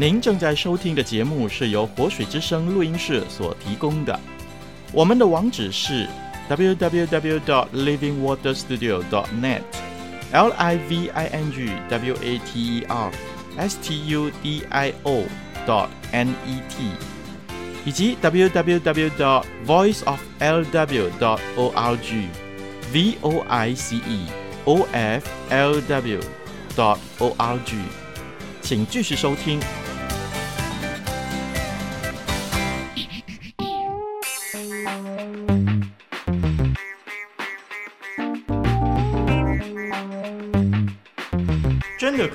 您正在收听的节目是由活水之声录音室所提供的。我们的网址是 www.dot.livingwaterstudio.dot.net，l i v i n g w a t e r s t u d i o dot n e t，以及 www.dot.voiceoflw.dot.org，v o i c e o f l w dot o r g，请继续收听。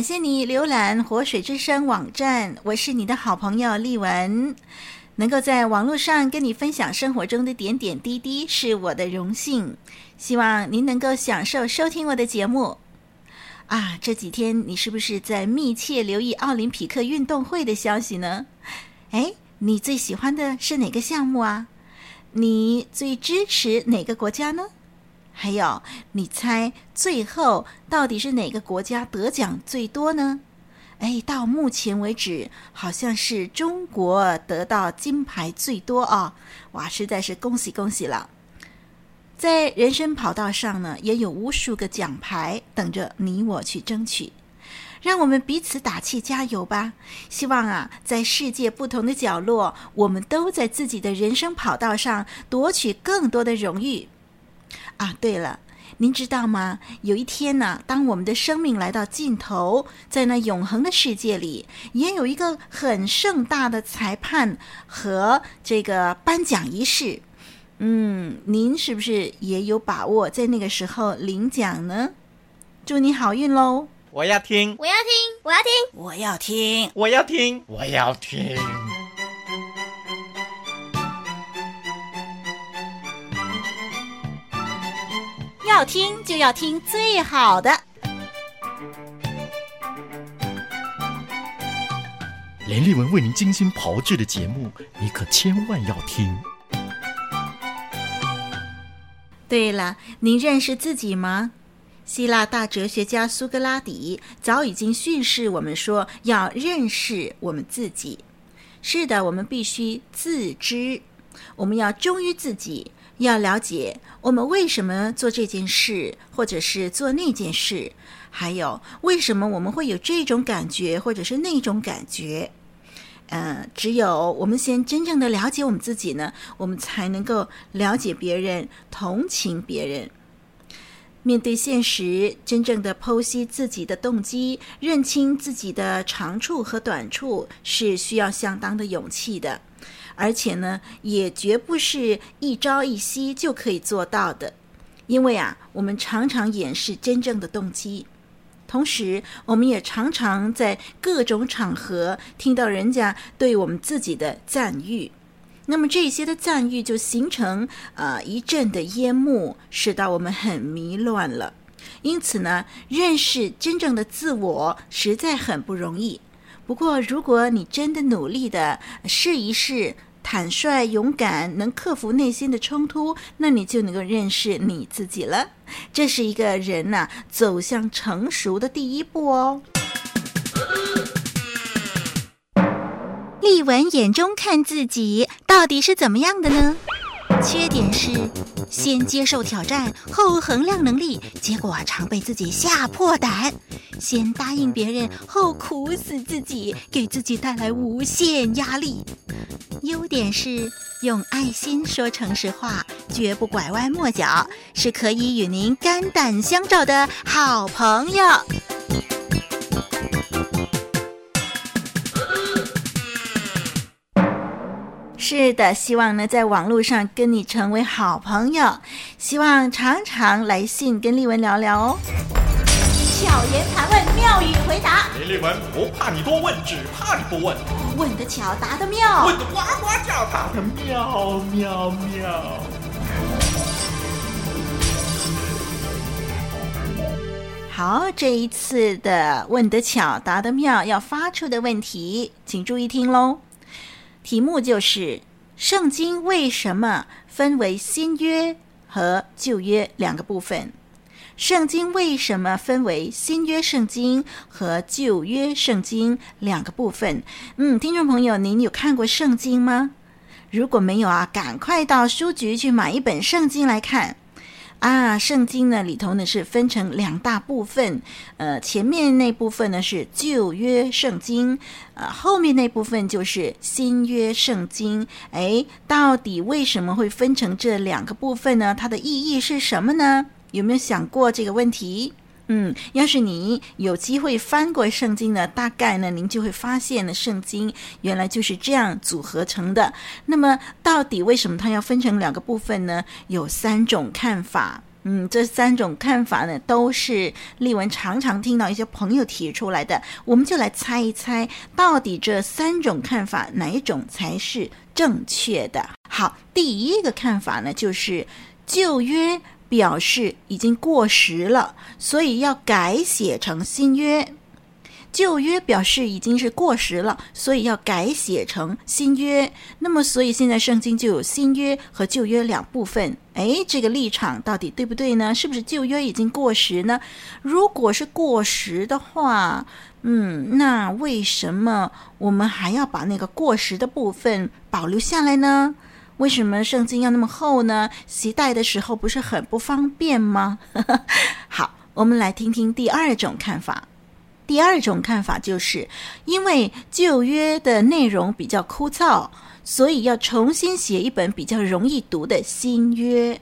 感谢你浏览活水之声网站，我是你的好朋友丽文。能够在网络上跟你分享生活中的点点滴滴，是我的荣幸。希望您能够享受收听我的节目。啊，这几天你是不是在密切留意奥林匹克运动会的消息呢？哎，你最喜欢的是哪个项目啊？你最支持哪个国家呢？还有，你猜最后到底是哪个国家得奖最多呢？哎，到目前为止，好像是中国得到金牌最多啊！哇，实在是恭喜恭喜了！在人生跑道上呢，也有无数个奖牌等着你我去争取。让我们彼此打气加油吧！希望啊，在世界不同的角落，我们都在自己的人生跑道上夺取更多的荣誉。啊，对了，您知道吗？有一天呢，当我们的生命来到尽头，在那永恒的世界里，也有一个很盛大的裁判和这个颁奖仪式。嗯，您是不是也有把握在那个时候领奖呢？祝你好运喽！我要听，我要听，我要听，我要听，我要听，我要听。要听就要听最好的，连丽文为您精心炮制的节目，你可千万要听。对了，您认识自己吗？希腊大哲学家苏格拉底早已经训示我们说，要认识我们自己。是的，我们必须自知，我们要忠于自己。要了解我们为什么做这件事，或者是做那件事，还有为什么我们会有这种感觉，或者是那种感觉。嗯、只有我们先真正的了解我们自己呢，我们才能够了解别人，同情别人。面对现实，真正的剖析自己的动机，认清自己的长处和短处，是需要相当的勇气的。而且呢，也绝不是一朝一夕就可以做到的，因为啊，我们常常掩饰真正的动机，同时，我们也常常在各种场合听到人家对我们自己的赞誉，那么这些的赞誉就形成呃一阵的烟幕，使到我们很迷乱了。因此呢，认识真正的自我实在很不容易。不过，如果你真的努力的试一试，坦率、勇敢，能克服内心的冲突，那你就能够认识你自己了。这是一个人呐、走向成熟的第一步哦。丽文眼中看自己到底是怎么样的呢？缺点是先接受挑战，后衡量能力，结果常被自己吓破胆；先答应别人，后苦死自己，给自己带来无限压力。优点是用爱心说诚实话，绝不拐弯抹角，是可以与您肝胆相照的好朋友。是是的，希望呢在网络上跟你成为好朋友，希望常常来信跟丽文聊聊哦。巧言盘问，妙语回答。林丽文不怕你多问，只怕你不问。问得巧，答得妙。问得呱呱叫，答得妙妙妙。好，这一次的问得巧，答得妙，要发出的问题，请注意听喽。题目就是：圣经为什么分为新约和旧约两个部分？圣经为什么分为新约圣经和旧约圣经两个部分？嗯，听众朋友，您有看过圣经吗？如果没有啊，赶快到书局去买一本圣经来看。啊，圣经呢里头呢是分成两大部分，呃，前面那部分呢是旧约圣经，呃，后面那部分就是新约圣经。哎，到底为什么会分成这两个部分呢？它的意义是什么呢？有没有想过这个问题？嗯，要是你有机会翻过圣经呢，大概呢，您就会发现呢，圣经原来就是这样组合成的。那么，到底为什么它要分成两个部分呢？有三种看法。嗯，这三种看法呢，都是丽文常常听到一些朋友提出来的。我们就来猜一猜，到底这三种看法哪一种才是正确的？好，第一个看法呢，就是旧约。表示已经过时了，所以要改写成新约。旧约表示已经是过时了，所以要改写成新约。那么，所以现在圣经就有新约和旧约两部分。诶，这个立场到底对不对呢？是不是旧约已经过时呢？如果是过时的话，嗯，那为什么我们还要把那个过时的部分保留下来呢？为什么圣经要那么厚呢？携带的时候不是很不方便吗？好，我们来听听第二种看法。第二种看法就是，因为旧约的内容比较枯燥，所以要重新写一本比较容易读的新约。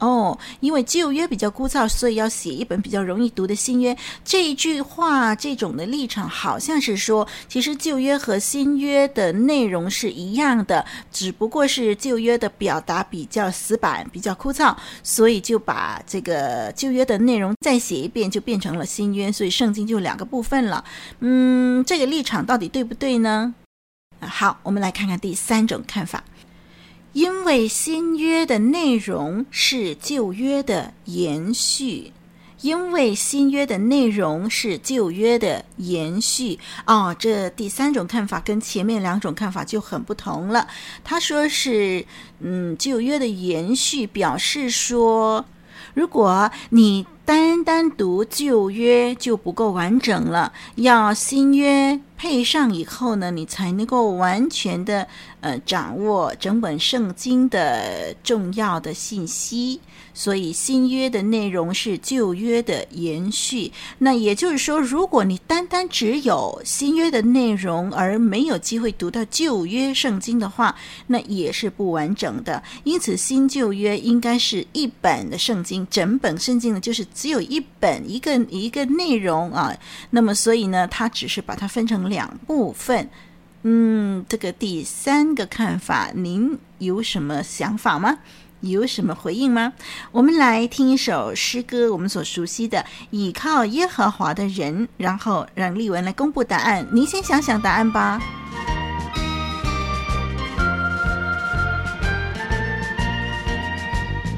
哦，因为旧约比较枯燥，所以要写一本比较容易读的新约。这一句话，这种的立场，好像是说，其实旧约和新约的内容是一样的，只不过是旧约的表达比较死板、比较枯燥，所以就把这个旧约的内容再写一遍，就变成了新约。所以圣经就两个部分了。嗯，这个立场到底对不对呢？好，我们来看看第三种看法。因为新约的内容是旧约的延续，因为新约的内容是旧约的延续。哦，这第三种看法跟前面两种看法就很不同了。他说是，嗯，旧约的延续，表示说，如果你单单独旧约就不够完整了，要新约配上以后呢，你才能够完全的。呃，掌握整本圣经的重要的信息，所以新约的内容是旧约的延续。那也就是说，如果你单单只有新约的内容，而没有机会读到旧约圣经的话，那也是不完整的。因此，新旧约应该是一本的圣经，整本圣经呢，就是只有一本一个一个内容啊。那么，所以呢，它只是把它分成两部分。嗯，这个第三个看法，您有什么想法吗？有什么回应吗？我们来听一首诗歌，我们所熟悉的《倚靠耶和华的人》，然后让丽文来公布答案。您先想想答案吧。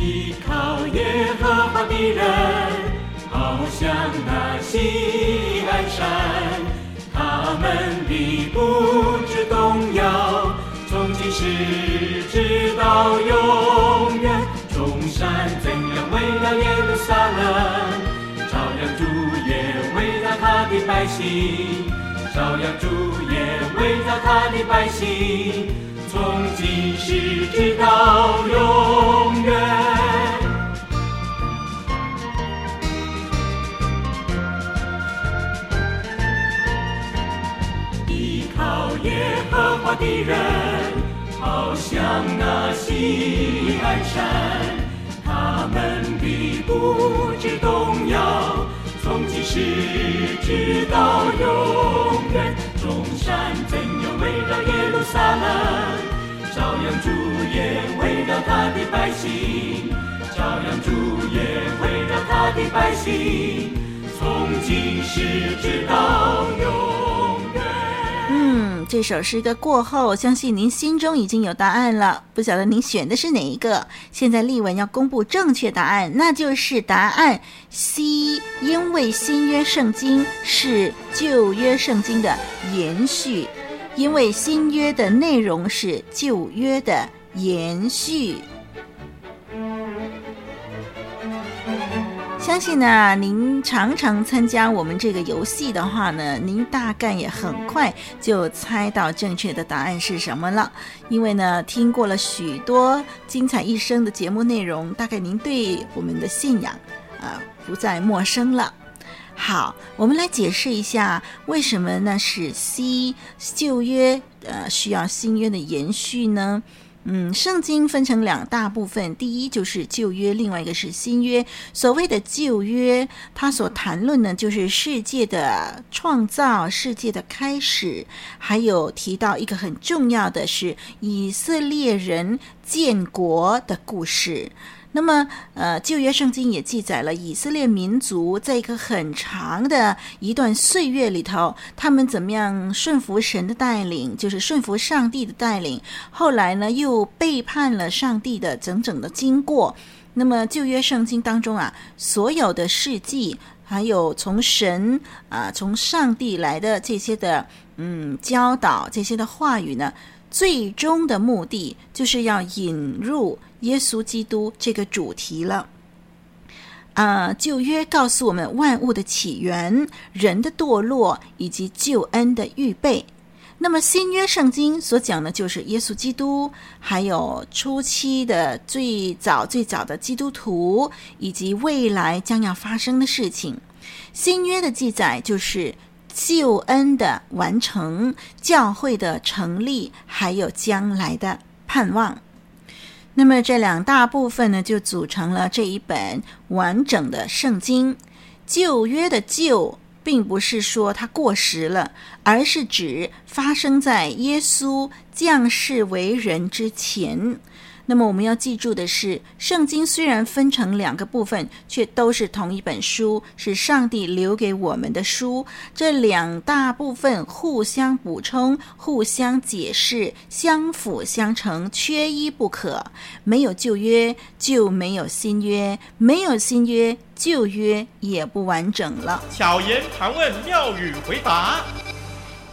倚靠耶和华的人，好像那西安山。他们必不致动摇，从今时直到永路撒冷，照亮主也围绕他的百姓，照亮主也围绕他的百姓，从今时直到永远。依靠耶和华的人，好像那锡安山，们必不致动摇，从今时直到永远。中山怎有围绕耶路撒冷，朝阳主也围绕他的百姓，朝阳主也围绕他的百姓，从今时直到永。这首诗歌过后，相信您心中已经有答案了。不晓得您选的是哪一个？现在立文要公布正确答案，那就是答案 C，因为新约圣经是旧约圣经的延续。因为新约的内容是旧约的延续，相信呢，您常常参加我们这个游戏的话呢，您大概也很快就猜到正确的答案是什么了。因为呢，听过了许多精彩一生的节目内容，大概您对我们的信仰啊、不再陌生了。好，我们来解释一下为什么呢？是 C 旧约呃需要新约的延续呢？嗯，圣经分成两大部分，第一就是旧约，另外一个是新约。所谓的旧约，它所谈论的就是世界的创造、世界的开始，还有提到一个很重要的是以色列人建国的故事。那么，呃，旧约圣经也记载了以色列民族在一个很长的一段岁月里头，他们怎么样顺服神的带领，就是顺服上帝的带领。后来呢，又背叛了上帝的整整的经过。那么，旧约圣经当中啊，所有的事迹，还有从神啊，从上帝来的这些的嗯教导，这些的话语呢，最终的目的就是要引入。耶稣基督这个主题了，啊，旧约告诉我们万物的起源、人的堕落以及救恩的预备。那么新约圣经所讲的就是耶稣基督，还有初期的最早最早的基督徒，以及未来将要发生的事情。新约的记载就是救恩的完成、教会的成立，还有将来的盼望。那么这两大部分呢，就组成了这一本完整的圣经。旧约的旧，并不是说它过时了，而是指发生在耶稣降世为人之前。那么我们要记住的是，圣经虽然分成两个部分，却都是同一本书，是上帝留给我们的书。这两大部分互相补充、互相解释、相辅相成，缺一不可。没有旧约，就没有新约；没有新约，旧约也不完整了。巧言盘问，妙语回答。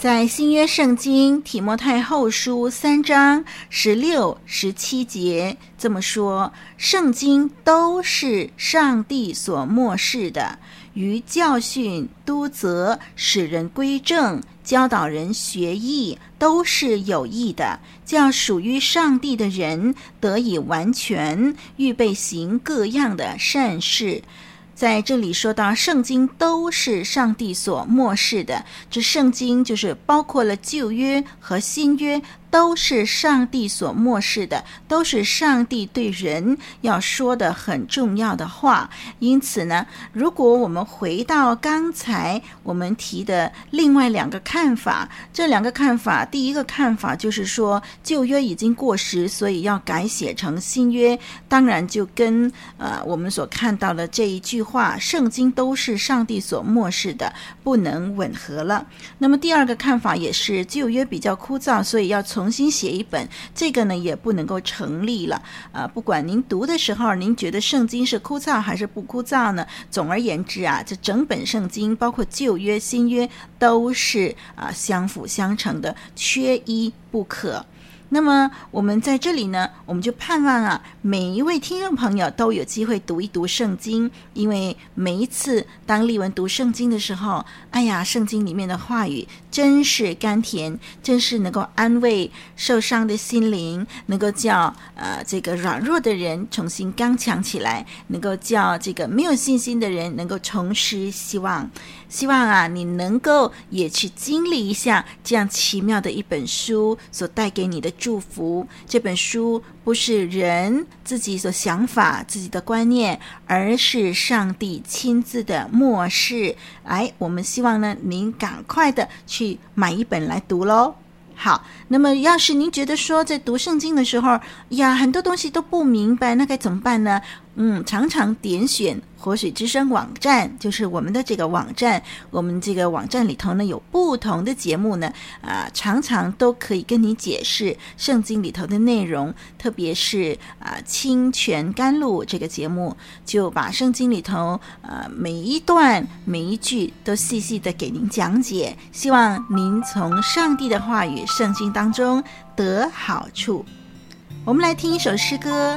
在新约圣经提摩太后书三章十六、十七节这么说：圣经都是上帝所默示的，于教训、督责、使人归正、教导人学义，都是有益的，叫属于上帝的人得以完全，预备行各样的善事。在这里说到，圣经都是上帝所漠视的，这圣经就是包括了旧约和新约。都是上帝所默示的，都是上帝对人要说的很重要的话。因此呢，如果我们回到刚才我们提的另外两个看法，这两个看法，第一个看法就是说旧约已经过时，所以要改写成新约。当然，就跟呃我们所看到的这一句话“圣经都是上帝所默示的”不能吻合了。那么第二个看法也是旧约比较枯燥，所以要从重新写一本，这个呢也不能够成立了啊！不管您读的时候，您觉得圣经是枯燥还是不枯燥呢？总而言之啊，这整本圣经，包括旧约、新约，都是啊相辅相成的，缺一不可。那么我们在这里呢，我们就盼望啊，每一位听众朋友都有机会读一读圣经，因为每一次当丽文读圣经的时候，哎呀，圣经里面的话语真是甘甜，真是能够安慰受伤的心灵，能够叫呃这个软弱的人重新刚强起来，能够叫这个没有信心的人能够重拾希望。希望啊，你能够也去经历一下这样奇妙的一本书所带给你的祝福。这本书不是人自己所想法、自己的观念，而是上帝亲自的漠视。哎，我们希望呢，您赶快的去买一本来读喽。好，那么要是您觉得说在读圣经的时候呀，很多东西都不明白，那该怎么办呢？嗯，常常点选活水之声网站，就是我们的这个网站。我们这个网站里头呢，有不同的节目呢，啊，常常都可以跟你解释圣经里头的内容。特别是啊，清泉甘露这个节目，就把圣经里头啊每一段每一句都细细的给您讲解。希望您从上帝的话语、圣经当中得好处。我们来听一首诗歌。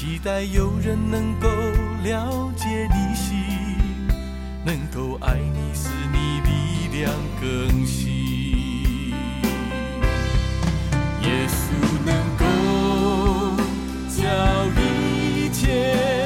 期待有人能够了解你心，能够爱你，使你力量更新。耶稣能够叫一切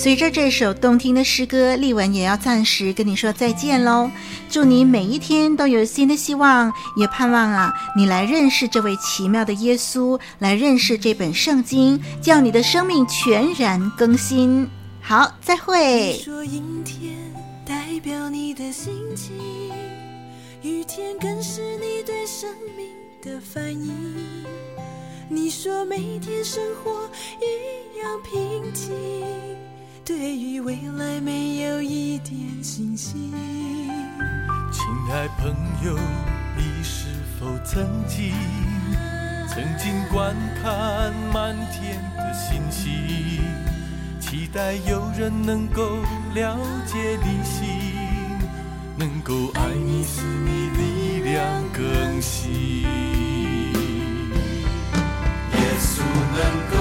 随着这首动听的诗歌，丽文也要暂时跟你说再见喽。祝你每一天都有新的希望，也盼望啊，你来认识这位奇妙的耶稣，来认识这本圣经，叫你的生命全然更新。好，再会。你说阴天代表你的心情，雨天更是你对生命的反应。你说每天生活一样平静，对于未来没有一点信心。亲爱朋友，你是否曾经曾经观看满天的星星？期待有人能够了解你心，能够爱你，使你力量更新。耶稣能够。